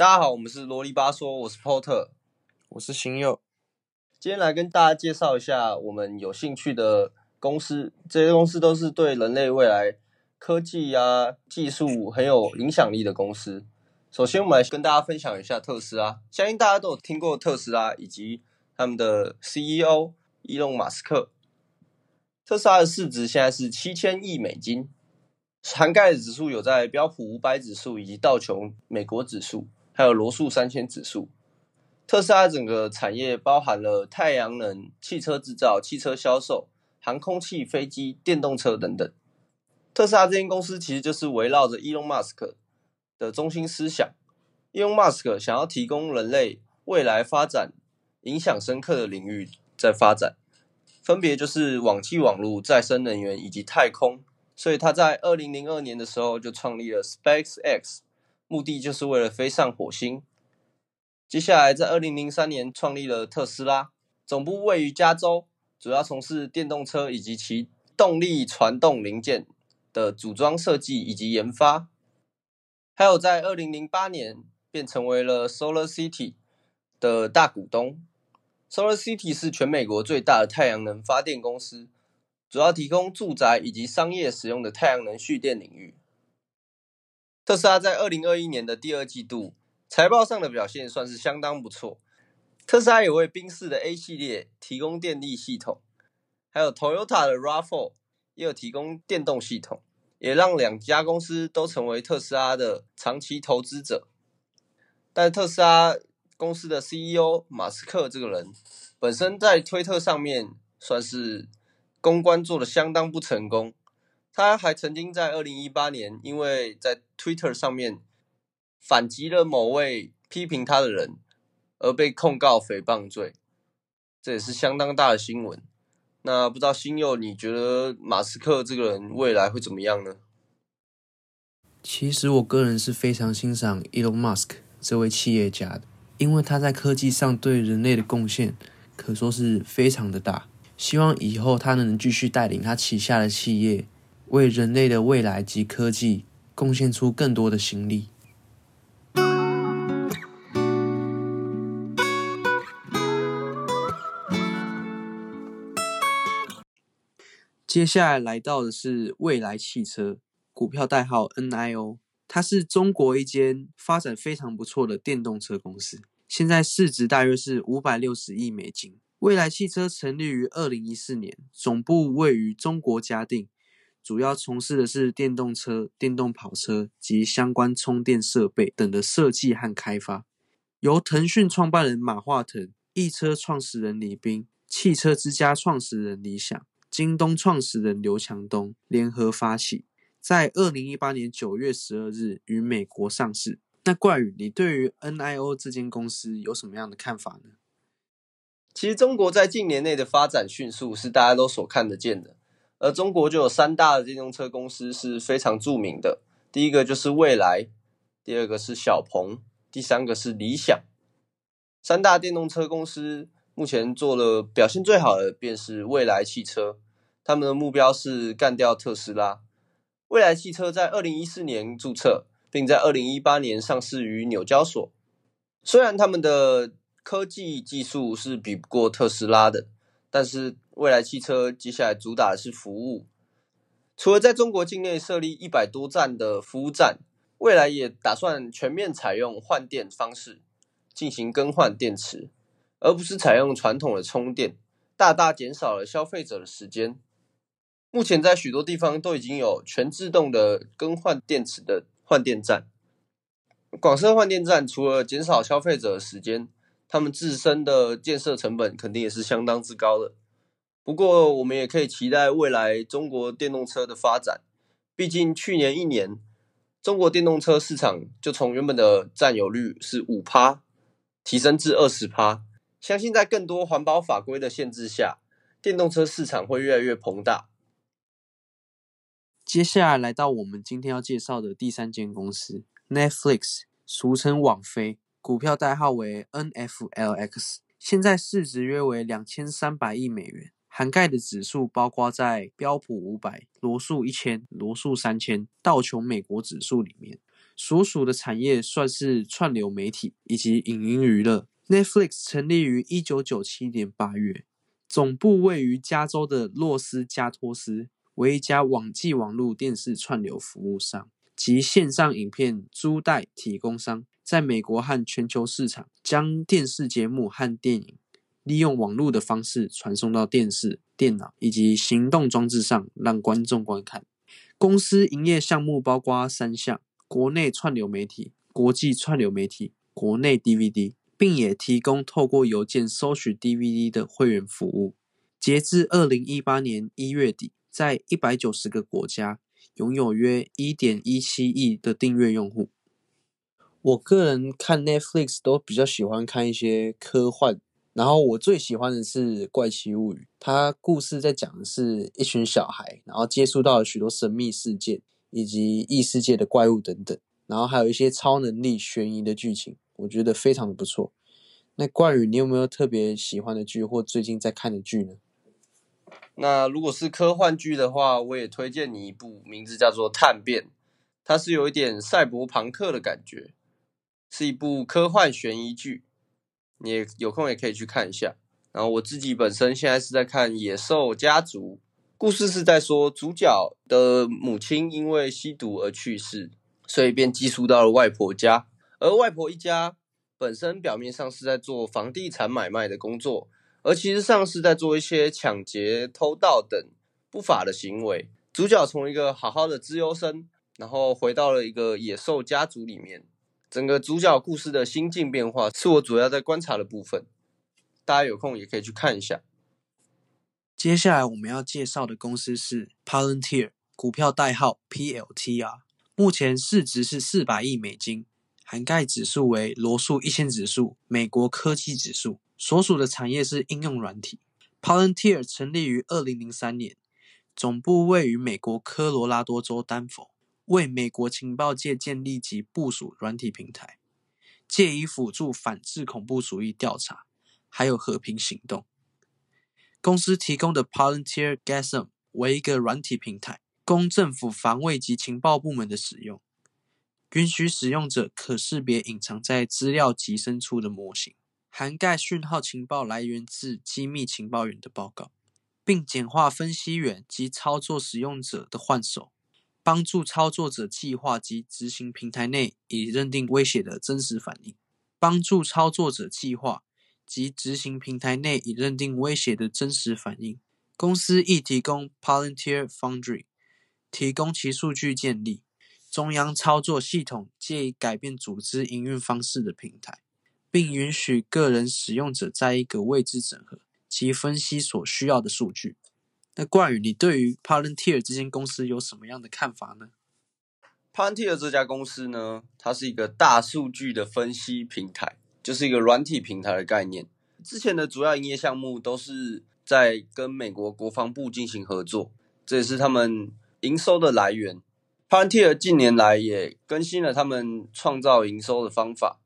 大家好，我们是啰里吧嗦，我是 Porter，我是新佑。今天来跟大家介绍一下我们有兴趣的公司，这些公司都是对人类未来科技啊、技术很有影响力的公司。首先，我们来跟大家分享一下特斯拉。相信大家都有听过特斯拉以及他们的 CEO 伊隆马斯克。特斯拉的市值现在是七千亿美金，涵盖的指数有在标普五百指数以及道琼美国指数。还有罗素三千指数，特斯拉整个产业包含了太阳能、汽车制造、汽车销售、航空器、飞机、电动车等等。特斯拉这间公司其实就是围绕着伊隆马斯克的中心思想。伊隆马斯克想要提供人类未来发展影响深刻的领域在发展，分别就是网际网络、再生能源以及太空。所以他在二零零二年的时候就创立了 SpaceX。目的就是为了飞上火星。接下来，在二零零三年创立了特斯拉，总部位于加州，主要从事电动车以及其动力传动零件的组装设计以及研发。还有，在二零零八年便成为了 Solar City 的大股东。Solar City 是全美国最大的太阳能发电公司，主要提供住宅以及商业使用的太阳能蓄电领域。特斯拉在二零二一年的第二季度财报上的表现算是相当不错。特斯拉也为宾士的 A 系列提供电力系统，还有 Toyota 的 RAV4 也有提供电动系统，也让两家公司都成为特斯拉的长期投资者。但特斯拉公司的 CEO 马斯克这个人，本身在推特上面算是公关做的相当不成功。他还曾经在二零一八年，因为在 Twitter 上面反击了某位批评他的人，而被控告诽谤罪，这也是相当大的新闻。那不知道新佑，你觉得马斯克这个人未来会怎么样呢？其实我个人是非常欣赏 Elon Musk 这位企业家的，因为他在科技上对人类的贡献可说是非常的大。希望以后他能继续带领他旗下的企业。为人类的未来及科技贡献出更多的心力。接下来来到的是未来汽车，股票代号 NIO，它是中国一间发展非常不错的电动车公司，现在市值大约是五百六十亿美金。未来汽车成立于二零一四年，总部位于中国嘉定。主要从事的是电动车、电动跑车及相关充电设备等的设计和开发，由腾讯创办人马化腾、易车创始人李斌、汽车之家创始人李想、京东创始人刘强东联合发起，在二零一八年九月十二日于美国上市。那怪宇，你对于 NIO 这间公司有什么样的看法呢？其实中国在近年内的发展迅速，是大家都所看得见的。而中国就有三大电动车公司是非常著名的，第一个就是蔚来，第二个是小鹏，第三个是理想。三大电动车公司目前做了表现最好的便是蔚来汽车，他们的目标是干掉特斯拉。蔚来汽车在二零一四年注册，并在二零一八年上市于纽交所。虽然他们的科技技术是比不过特斯拉的。但是未来汽车接下来主打的是服务，除了在中国境内设立一百多站的服务站，未来也打算全面采用换电方式进行更换电池，而不是采用传统的充电，大大减少了消费者的时间。目前在许多地方都已经有全自动的更换电池的换电站。广设换电站除了减少消费者的时间。他们自身的建设成本肯定也是相当之高的。不过，我们也可以期待未来中国电动车的发展。毕竟，去年一年，中国电动车市场就从原本的占有率是五趴，提升至二十趴。相信在更多环保法规的限制下，电动车市场会越来越膨大。接下来，来到我们今天要介绍的第三间公司 ——Netflix，俗称网飞。股票代号为 NFLX，现在市值约为两千三百亿美元，涵盖的指数包括在标普五百、罗素一千、罗素三千、道琼美国指数里面。所属的产业算是串流媒体以及影音娱乐。Netflix 成立于一九九七年八月，总部位于加州的洛斯加托斯，为一家网际网络电视串流服务商及线上影片租贷提供商，在美国和全球市场将电视节目和电影利用网络的方式传送到电视、电脑以及行动装置上，让观众观看。公司营业项目包括三项：国内串流媒体、国际串流媒体、国内 DVD。并也提供透过邮件收取 DVD 的会员服务。截至二零一八年一月底，在一百九十个国家拥有约一点一七亿的订阅用户。我个人看 Netflix 都比较喜欢看一些科幻，然后我最喜欢的是《怪奇物语》。它故事在讲的是一群小孩，然后接触到了许多神秘事件以及异世界的怪物等等，然后还有一些超能力、悬疑的剧情。我觉得非常的不错。那冠宇，你有没有特别喜欢的剧或最近在看的剧呢？那如果是科幻剧的话，我也推荐你一部，名字叫做《探变》，它是有一点赛博朋克的感觉，是一部科幻悬疑剧。你有空也可以去看一下。然后我自己本身现在是在看《野兽家族》，故事是在说主角的母亲因为吸毒而去世，所以便寄宿到了外婆家。而外婆一家本身表面上是在做房地产买卖的工作，而其实上是在做一些抢劫、偷盗等不法的行为。主角从一个好好的资优生，然后回到了一个野兽家族里面。整个主角故事的心境变化，是我主要在观察的部分。大家有空也可以去看一下。接下来我们要介绍的公司是 Palantir，股票代号 PLTR，目前市值是四百亿美金。涵盖指数为罗素一千指数、美国科技指数，所属的产业是应用软体。Palantir 成立于二零零三年，总部位于美国科罗拉多州丹佛，为美国情报界建立及部署软体平台，借以辅助反制恐怖主义调查，还有和平行动。公司提供的 Palantir Gasm 为一个软体平台，供政府防卫及情报部门的使用。允许使用者可识别隐藏在资料极深处的模型，涵盖讯号情报来源自机密情报员的报告，并简化分析员及操作使用者的换手，帮助操作者计划及执行平台内已认定威胁的真实反应。帮助操作者计划及执行平台内已认定威胁的真实反应。公司亦提供 Palantir Foundry，提供其数据建立。中央操作系统借以改变组织营运方式的平台，并允许个人使用者在一个位置整合及分析所需要的数据。那冠宇，你对于 Palantir 这间公司有什么样的看法呢？Palantir 这家公司呢，它是一个大数据的分析平台，就是一个软体平台的概念。之前的主要营业项目都是在跟美国国防部进行合作，这也是他们营收的来源。Palantir 近年来也更新了他们创造营收的方法，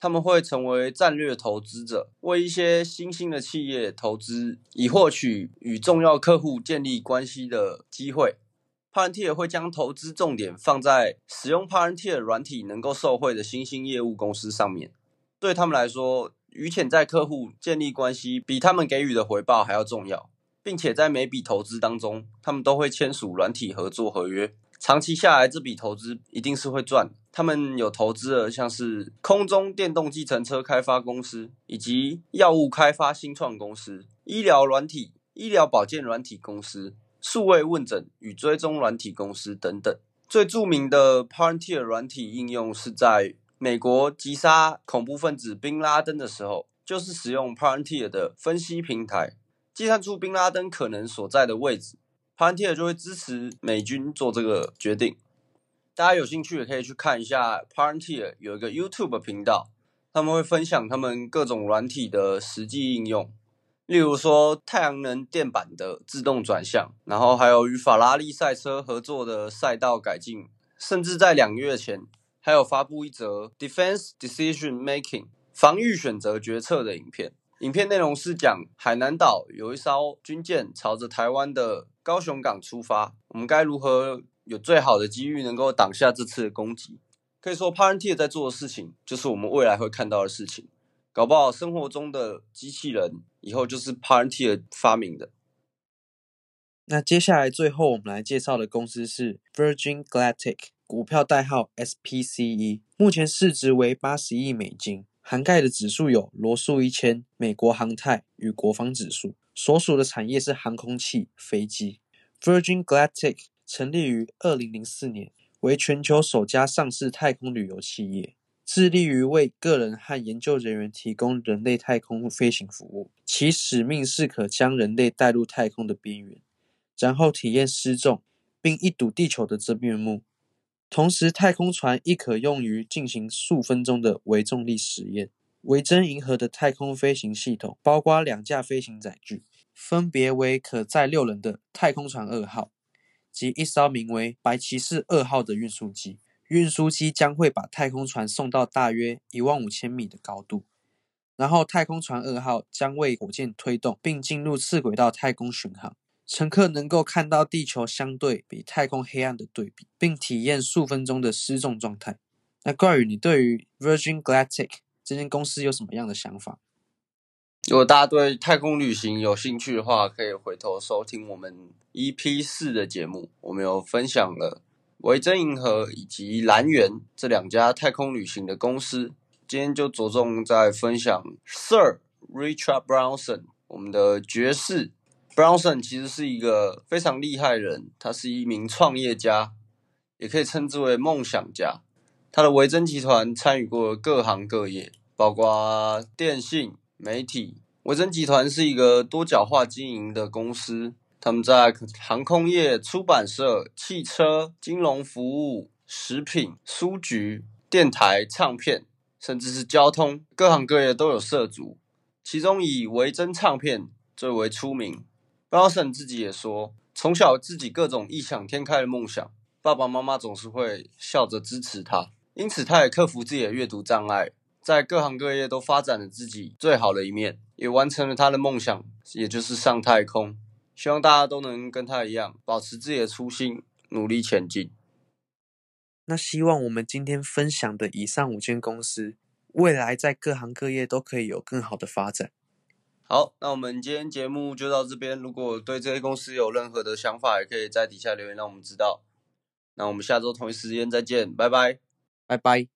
他们会成为战略投资者，为一些新兴的企业投资，以获取与重要客户建立关系的机会。Palantir 会将投资重点放在使用 Palantir 软体能够受惠的新兴业务公司上面。对他们来说，与潜在客户建立关系比他们给予的回报还要重要，并且在每笔投资当中，他们都会签署软体合作合约。长期下来，这笔投资一定是会赚。他们有投资了像是空中电动计程车开发公司，以及药物开发新创公司、医疗软体、医疗保健软体公司、数位问诊与追踪软体公司等等。最著名的 Palantir 软体应用是在美国击杀恐怖分子宾拉登的时候，就是使用 Palantir 的分析平台，计算出宾拉登可能所在的位置。Pantier 就会支持美军做这个决定。大家有兴趣也可以去看一下 Pantier 有一个 YouTube 频道，他们会分享他们各种软体的实际应用，例如说太阳能电板的自动转向，然后还有与法拉利赛车合作的赛道改进，甚至在两个月前还有发布一则 Defense Decision Making 防御选择决策的影片。影片内容是讲海南岛有一艘军舰朝着台湾的高雄港出发，我们该如何有最好的机遇能够挡下这次的攻击？可以说 p a r e n t i e r 在做的事情，就是我们未来会看到的事情。搞不好生活中的机器人以后就是 p a r e n t i e r 发明的。那接下来最后我们来介绍的公司是 Virgin Galactic，股票代号 SPCE，目前市值为八十亿美金，涵盖的指数有罗素一千、美国航太与国防指数，所属的产业是航空器、飞机。Virgin Galactic 成立于二零零四年，为全球首家上市太空旅游企业。致力于为个人和研究人员提供人类太空飞行服务，其使命是可将人类带入太空的边缘，然后体验失重，并一睹地球的真面目。同时，太空船亦可用于进行数分钟的微重力实验。维珍银河的太空飞行系统包括两架飞行载具，分别为可载六人的太空船二号及一艘名为白骑士二号的运输机。运输机将会把太空船送到大约一万五千米的高度，然后太空船二号将为火箭推动，并进入次轨道太空巡航。乘客能够看到地球相对比太空黑暗的对比，并体验数分钟的失重状态。那关于你对于 Virgin Galactic 这间公司有什么样的想法？如果大家对太空旅行有兴趣的话，可以回头收听我们 EP 四的节目，我们有分享了。维珍银河以及蓝源这两家太空旅行的公司，今天就着重在分享 Sir Richard Branson，我们的爵士 Brownson 其实是一个非常厉害人，他是一名创业家，也可以称之为梦想家。他的维珍集团参与过各行各业，包括电信、媒体。维珍集团是一个多角化经营的公司。他们在航空业、出版社、汽车、金融服务、食品、书局、电台、唱片，甚至是交通，各行各业都有涉足。其中以维珍唱片最为出名。B r o s o n 自己也说，从小自己各种异想天开的梦想，爸爸妈妈总是会笑着支持他。因此，他也克服自己的阅读障碍，在各行各业都发展了自己最好的一面，也完成了他的梦想，也就是上太空。希望大家都能跟他一样，保持自己的初心，努力前进。那希望我们今天分享的以上五间公司，未来在各行各业都可以有更好的发展。好，那我们今天节目就到这边。如果对这些公司有任何的想法，也可以在底下留言让我们知道。那我们下周同一时间再见，拜拜，拜拜。